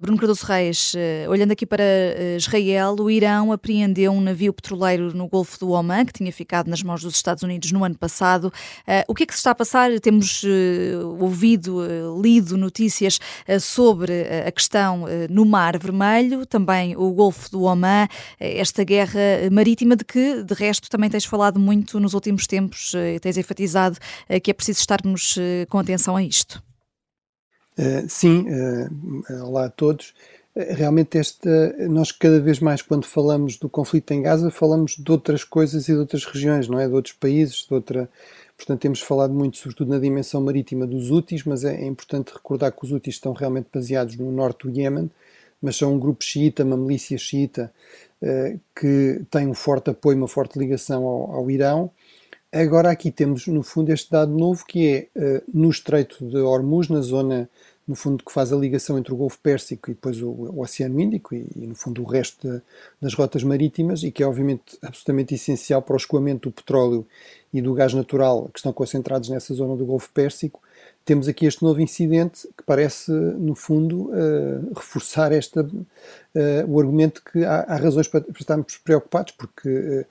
Bruno Cardoso Reis, eh, olhando aqui para eh, Israel, o Irão apreendeu um navio petroleiro no Golfo do Oman, que tinha ficado nas mãos dos Estados Unidos no ano passado. Eh, o que é que se está a passar? Temos ouvido, lido notícias sobre a questão no Mar Vermelho, também o Golfo do Oman, esta guerra marítima de que, de resto, também tens falado muito nos últimos tempos, tens enfatizado que é preciso estarmos com atenção a isto. Eh, sim, olá a todos. realmente esta, nós cada vez mais quando falamos do conflito em Gaza falamos de outras coisas e de outras regiões, não é? De outros países, de outra... Portanto, temos falado muito, sobretudo na dimensão marítima dos Houthis, mas é, é importante recordar que os Houthis estão realmente baseados no norte do Iémen, mas são um grupo xiita, uma milícia xiita, que tem um forte apoio, uma forte ligação ao, ao Irão, Agora aqui temos, no fundo, este dado novo que é no Estreito de Hormuz, na zona, no fundo, que faz a ligação entre o Golfo Pérsico e depois o, o Oceano Índico e, e, no fundo, o resto de, das rotas marítimas e que é, obviamente, absolutamente essencial para o escoamento do petróleo e do gás natural que estão concentrados nessa zona do Golfo Pérsico. Temos aqui este novo incidente que parece, no fundo, uh, reforçar esta, uh, o argumento que há, há razões para, para, estarmos preocupados, porque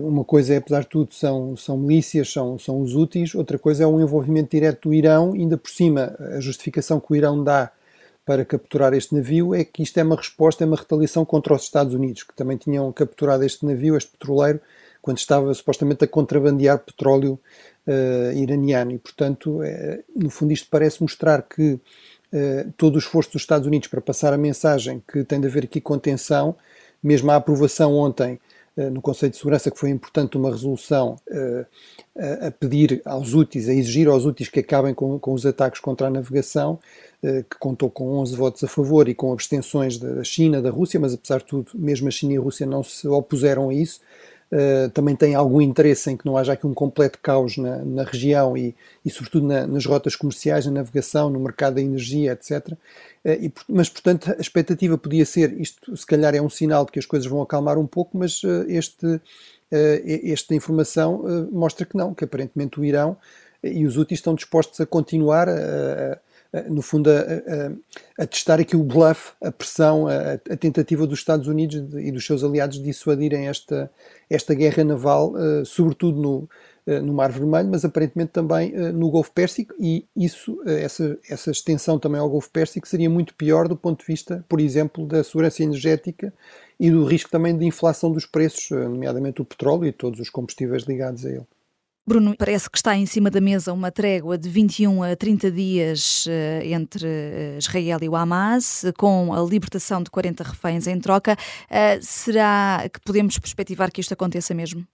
uma coisa é, apesar de tudo, são, são milícias, são, são os úteis, outra coisa é o envolvimento direto do Irão, ainda por cima, a justificação que o Irão dá para capturar este navio é que isto é uma resposta, é uma retaliação contra os Estados Unidos, que também tinham capturado este navio, este petroleiro, quando estava supostamente a contrabandear petróleo uh, iraniano. E, portanto, uh, no fundo, isto parece mostrar que uh, todo o esforço dos Estados Unidos para passar a mensagem que tem de haver aqui contenção, mesmo a aprovação ontem no Conselho de Segurança que foi importante uma resolução uh, a pedir aos úteis, a exigir aos úteis que acabem com, com os ataques contra a navegação, uh, que contou com 11 votos a favor e com abstenções da China, da Rússia, mas apesar de tudo, mesmo a China e a Rússia não se opuseram a isso. Uh, também tem algum interesse em que não haja aqui um completo caos na, na região e, e sobretudo, na, nas rotas comerciais, na navegação, no mercado da energia, etc. Uh, e, mas, portanto, a expectativa podia ser, isto se calhar é um sinal de que as coisas vão acalmar um pouco, mas uh, este, esta informação mostra que não, que aparentemente o Irão e os úteis estão dispostos a continuar a, no fundo, a, a, a, testar aqui o bluff, a pressão, a, a, tentativa dos Estados Unidos e dos seus aliados de dissuadirem esta, esta guerra naval, uh, sobretudo no, uh, no Mar Vermelho, mas aparentemente também no Golfo Pérsico, e isso, essa, essa extensão também ao Golfo Pérsico seria muito pior do ponto de vista, por exemplo, da segurança energética e do risco também de inflação dos preços, nomeadamente o petróleo e todos os combustíveis ligados a ele. Bruno, parece que está em cima da mesa uma trégua de 21 a 30 dias eh, entre eh, Israel e o Hamas, com a libertação de 40 reféns em troca. Eh, será que podemos perspectivar que isto aconteça mesmo?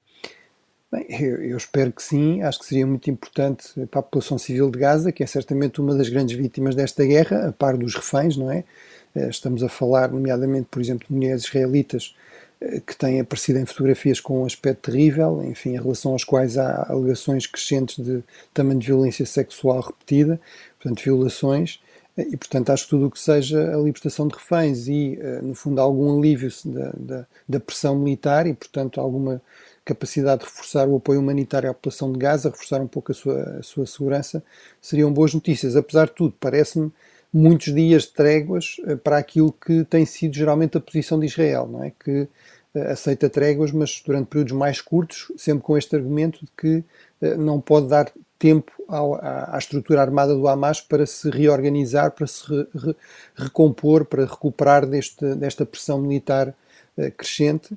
Bem, eu, eu, espero que sim. Acho que seria muito importante para a população civil de Gaza, que é certamente uma das grandes vítimas desta guerra, a par dos reféns, não é? Estamos a falar, nomeadamente, por exemplo, de mulheres israelitas que têm aparecido em fotografias com um aspecto terrível, enfim, em relação aos quais há alegações crescentes de também de violência sexual repetida, portanto, violações, e portanto acho que tudo o que seja a libertação de reféns e, eh, no fundo, algum alívio da, da, da pressão militar e, portanto, alguma capacidade de reforçar o apoio humanitário à população de Gaza, reforçar um pouco a sua, a sua segurança, seriam boas notícias. Apesar de tudo, parece-me muitos dias de tréguas eh, para aquilo que tem sido geralmente a posição de Israel, não é? Que eh, aceita tréguas, mas durante períodos mais curtos, sempre com este argumento de que eh, não pode dar tempo à, à estrutura armada do Hamas para se reorganizar, para se re, re, recompor, para recuperar deste, desta pressão militar crescente.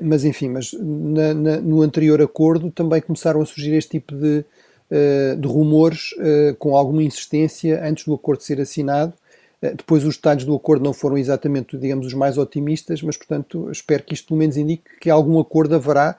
Mas enfim, mas na, na, no anterior acordo também começaram a surgir este tipo de, de rumores eh, com alguma insistência antes do acordo ser assinado. Eh, depois os detalhes do acordo não foram exatamente, digamos, os mais otimistas, mas portanto espero que isto pelo menos indique que algum acordo haverá,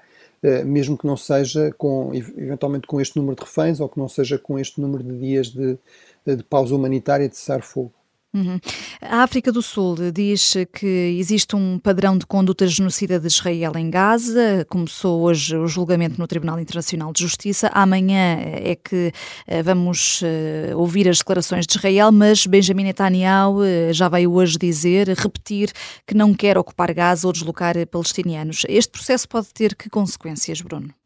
mesmo que não seja com, eventualmente com este número de reféns ou que não seja com este número de dias de, de pausa humanitária de cessar-fogo. Uhum. A África do Sul diz que existe um padrão de conduta genocida de Israel em Gaza. Começou hoje o julgamento no Tribunal Internacional de Justiça. Amanhã é que eh, vamos eh, ouvir as declarações de Israel, mas Benjamin Netanyahu eh, já veio hoje dizer, repetir, que não quer ocupar Gaza ou deslocar palestinianos. Este processo pode ter que consequências, Bruno?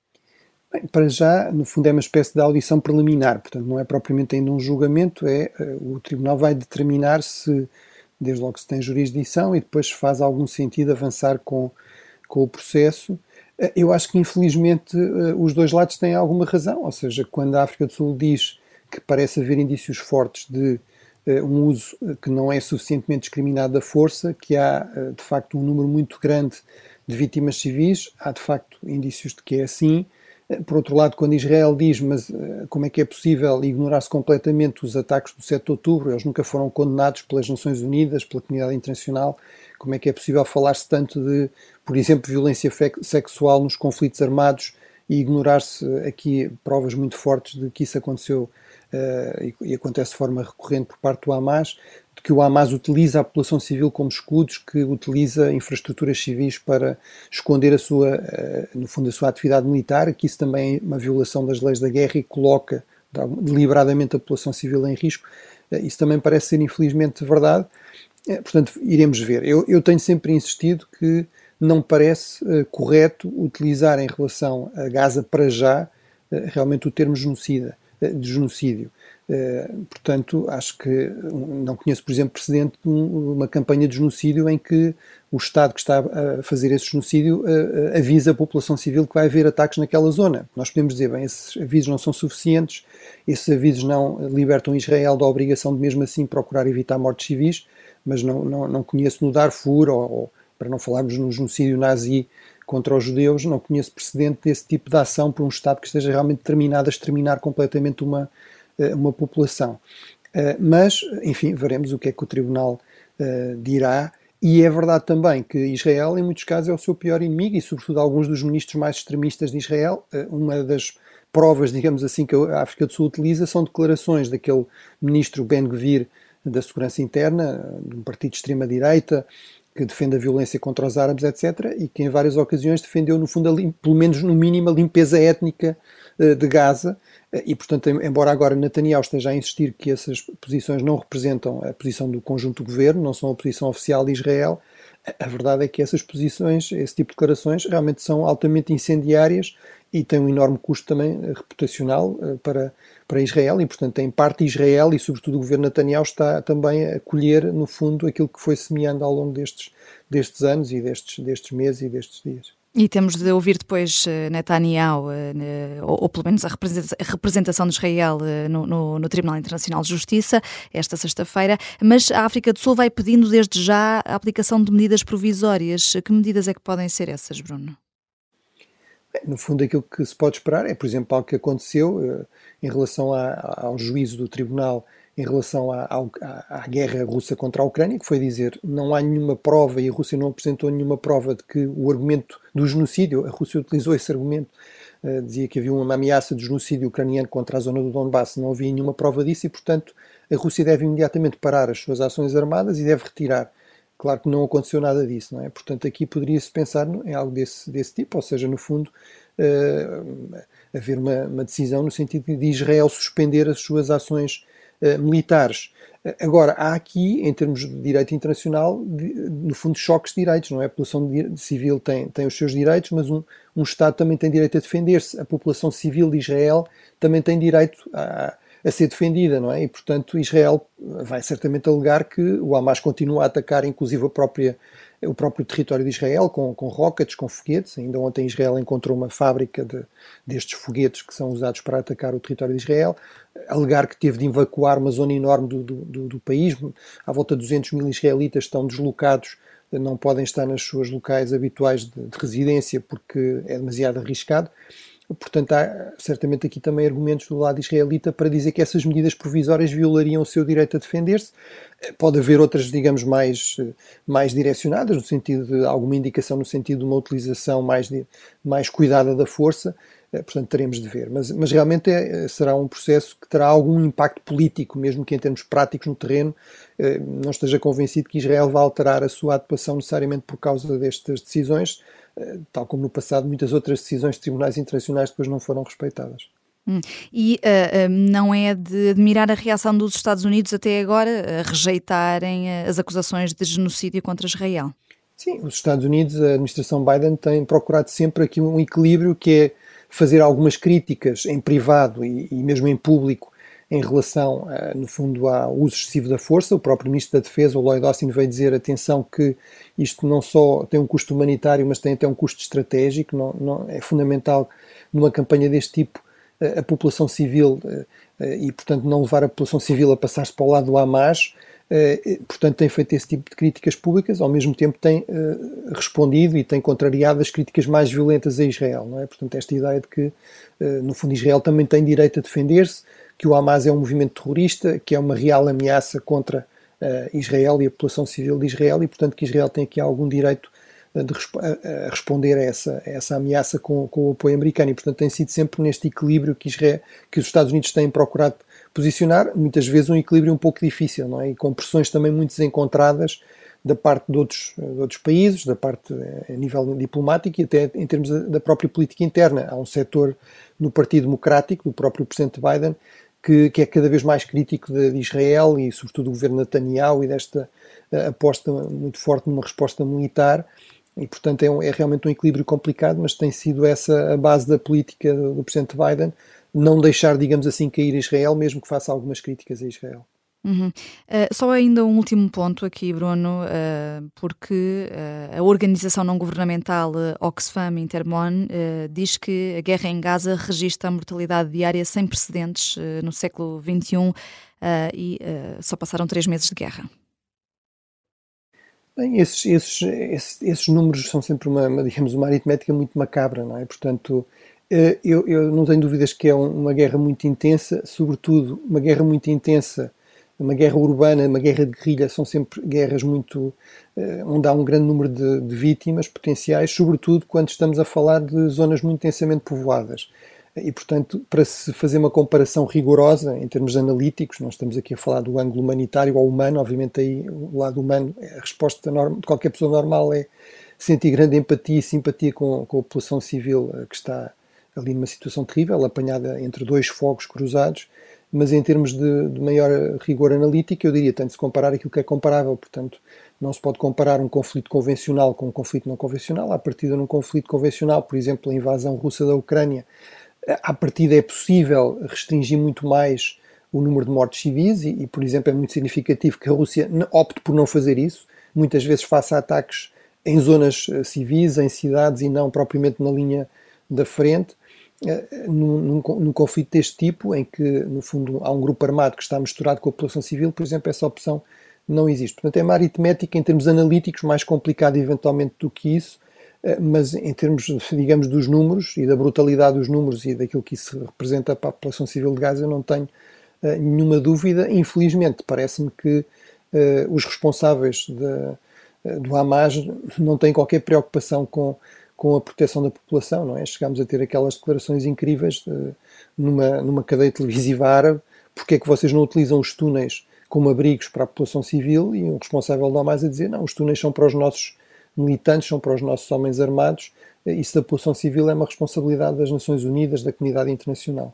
Bem, para já, no fundo, é uma espécie de audição preliminar, portanto, não é propriamente ainda um julgamento, é o Tribunal vai determinar se, desde logo se tem jurisdição e depois faz algum sentido avançar com, com o processo. Eu acho que, infelizmente, os dois lados têm alguma razão, ou seja, quando a África do Sul diz que parece haver indícios fortes de um uso que não é suficientemente discriminado da força, que há, de facto, um número muito grande de vítimas civis, há, de facto, indícios de que é assim, por outro lado, quando Israel diz, mas eh, como é que é possível ignorar-se completamente os ataques do 7 de outubro? Eles nunca foram condenados pelas Nações Unidas, pela comunidade internacional. Como é que é possível falar-se tanto de, por exemplo, violência sexual nos conflitos armados e ignorar-se aqui provas muito fortes de que isso aconteceu uh, e, e, acontece de forma recorrente por parte do Hamas? Que o Hamas utiliza a população civil como escudos, que utiliza infraestruturas civis para esconder a sua, eh, no fundo, a sua atividade militar, que isso também é uma violação das leis da guerra e coloca deliberadamente a população civil em risco. Eh, isso também parece ser, infelizmente, verdade. Eh, portanto, iremos ver. Eu, eu tenho sempre insistido que não parece correto utilizar em relação a Gaza para já realmente o termo genocida, de genocídio. Eh, portanto, acho que não conheço, por exemplo, precedente de uma campanha de genocídio em que o Estado que está a fazer esse genocídio eh, eh, avisa a população civil que vai haver ataques naquela zona. Nós podemos dizer, bem, esses avisos não são suficientes, esses avisos não libertam Israel da obrigação de, mesmo assim, procurar evitar mortes civis, mas não, não, não conheço no Darfur, ou, ou para não falarmos no genocídio nazi contra os judeus, não conheço precedente desse tipo de ação por um Estado que esteja realmente determinado a exterminar completamente uma uma população. Eh, mas, enfim, veremos o que é que o Tribunal eh, dirá. E é verdade também que Israel, em muitos casos, é o seu pior inimigo e, sobretudo, alguns dos ministros mais extremistas de Israel. Uma das provas, digamos assim, que a África do Sul utiliza são declarações daquele ministro Ben Gvir da Segurança Interna, de um partido de extrema-direita, que defende a violência contra os árabes, etc., e que em várias ocasiões defendeu, no fundo, pelo menos no mínimo, a limpeza étnica de Gaza, e, portanto, embora agora Netanyahu esteja a insistir que essas posições não representam a posição do conjunto do governo, não são a posição oficial de Israel, a verdade é que essas posições, esse tipo de declarações, realmente são altamente incendiárias e têm um enorme custo também reputacional eh, para, para Israel e, portanto, em parte Israel e, sobretudo, o governo Netanyahu está também a colher, no fundo, aquilo que foi semeando ao longo destes, destes anos e destes, destes meses e destes dias. E temos de ouvir depois eh, Netanyahu, eh, ou, pelo menos a representação de Israel eh, no, no, no, Tribunal Internacional de Justiça, esta sexta-feira, mas a África do Sul vai pedindo desde já a aplicação de medidas provisórias. Que medidas é que podem ser essas, Bruno? No fundo, aquilo que se pode esperar é, por exemplo, algo que aconteceu em relação ao juízo do Tribunal em relação à, à, à, guerra russa contra a Ucrânia, que foi dizer não há nenhuma prova e a Rússia não apresentou nenhuma prova de que o argumento do genocídio, a Rússia utilizou esse argumento, uh, dizia que havia uma ameaça de genocídio ucraniano contra a zona do Donbass, não havia nenhuma prova disso e, portanto, a Rússia deve imediatamente parar as suas ações armadas e deve retirar. Claro que não aconteceu nada disso, não é? Portanto, aqui poderia-se pensar em algo desse, desse tipo, ou seja, no fundo, uh, haver uma, uma decisão no sentido de Israel suspender as suas ações eh, militares. Agora, há aqui, em termos de direito internacional, de, no fundo, choques de direitos, não é? A população civil tem, tem os seus direitos, mas um, um Estado também tem direito a defender-se. A população civil de Israel também tem direito a, a ser defendida, não é? E, portanto, Israel vai certamente alegar que o Hamas continua a atacar, inclusive, a própria o próprio território de Israel, com, com rockets, com foguetes. Ainda ontem Israel encontrou uma fábrica de, destes foguetes que são usados para atacar o território de Israel, alegar que teve de evacuar uma zona enorme do, do, do país. À volta de 200 mil israelitas estão deslocados, não podem estar nas suas locais habituais de, de residência porque é demasiado arriscado. Portanto, há certamente aqui também argumentos do lado israelita para dizer que essas medidas provisórias violariam o seu direito a defender-se. Pode haver outras, digamos, mais, mais direcionadas, no sentido de alguma indicação, no sentido de uma utilização mais, mais cuidada da força, eh, portanto, teremos de ver. Mas, mas realmente é, será um processo que terá algum impacto político, mesmo que em termos práticos no terreno eh, não esteja convencido que Israel vai alterar a sua atuação necessariamente por causa destas decisões eh, tal como no passado, muitas outras decisões de tribunais internacionais depois não foram respeitadas. Hum. E uh, uh, não é de admirar a reação dos Estados Unidos até agora a rejeitarem as acusações de genocídio contra Israel? Sim, os Estados Unidos, a administração Biden tem procurado sempre aqui um equilíbrio que é fazer algumas críticas em privado e, e mesmo em público em relação, no fundo, ao uso excessivo da força. O próprio Ministro da Defesa, o Lloyd Austin, veio dizer, atenção, que isto não só tem um custo humanitário, mas tem até um custo estratégico. Não, não, é fundamental, numa campanha deste tipo, a população civil e, portanto, não levar a população civil a passar-se para o lado do Hamas. Portanto, tem feito esse tipo de críticas públicas, ao mesmo tempo tem respondido e tem contrariado as críticas mais violentas a Israel. Não é? Portanto, esta ideia de que, no fundo, Israel também tem direito a defender-se, que o Hamas é um movimento terrorista, que é uma real ameaça contra uh, Israel e a população civil de Israel e, portanto, que Israel tem aqui algum direito eh, de resp a responder a essa, a essa ameaça com, com, o apoio americano. E, portanto, tem sido sempre neste equilíbrio que, Israel, que os Estados Unidos têm procurado posicionar, muitas vezes um equilíbrio um pouco difícil, não é? E com pressões também muito desencontradas da parte de outros, de outros países, da parte eh, a nível diplomático e até em termos da própria política interna. Há um setor no Partido Democrático, do próprio Presidente Biden, que, que é cada vez mais crítico de, de, Israel e, sobretudo, do governo Netanyahu e desta uh, aposta muito forte numa resposta militar. E, portanto, é, um, é, realmente um equilíbrio complicado, mas tem sido essa a base da política do, do Presidente Biden, não deixar, digamos assim, cair Israel, mesmo que faça algumas críticas a Israel. Uhum. Uh, só ainda um último ponto aqui, Bruno, uh, porque uh, a organização não governamental Oxfam Intermon diz que a guerra em Gaza registra mortalidade diária sem precedentes no século XXI e só passaram três meses de guerra. Bem, esses, esses, esses, esses números são sempre uma, uma, digamos, uma aritmética muito macabra, não é? Portanto, eu, eu não tenho dúvidas que é uma guerra muito intensa, sobretudo uma guerra muito intensa uma guerra urbana, uma guerra de guerrilha, são sempre guerras muito. Eh, onde há um grande número de, de, vítimas potenciais, sobretudo quando estamos a falar de zonas muito intensamente povoadas. E, portanto, para se fazer uma comparação rigorosa em termos analíticos, nós estamos aqui a falar do ângulo humanitário ou humano, obviamente aí o lado humano, a resposta de qualquer pessoa normal é sentir grande empatia e simpatia com, com a população civil eh, que está ali numa situação terrível, apanhada entre dois fogos cruzados, mas em termos de, de, maior rigor analítico, eu diria, tem de se comparar aquilo que é comparável, portanto, não se pode comparar um conflito convencional com um conflito não convencional. À partida, num conflito convencional, por exemplo, a invasão russa da Ucrânia, à partida é possível restringir muito mais o número de mortes civis e, e, por exemplo, é muito significativo que a Rússia opte por não fazer isso, muitas vezes faça ataques em zonas eh, civis, em cidades e não propriamente na linha da frente. Eh, num, num, conflito deste tipo, em que, no fundo, há um grupo armado que está misturado com a população civil, por exemplo, essa opção não existe. Portanto, é uma aritmética em termos analíticos mais complicada eventualmente do que isso, eh, mas em termos, digamos, dos números e da brutalidade dos números e daquilo que isso representa para a população civil de Gaza, eu não tenho uh, nenhuma dúvida. Infelizmente, parece-me que uh, os responsáveis de, uh, do Hamas não têm qualquer preocupação com com a proteção da população, não é? Chegámos a ter aquelas declarações incríveis de, numa, numa cadeia televisiva árabe, porque é que vocês não utilizam os túneis como abrigos para a população civil e um responsável da mais a dizer, não, os túneis são para os nossos militantes, são para os nossos homens armados, isso da população civil é uma responsabilidade das Nações Unidas, da comunidade internacional.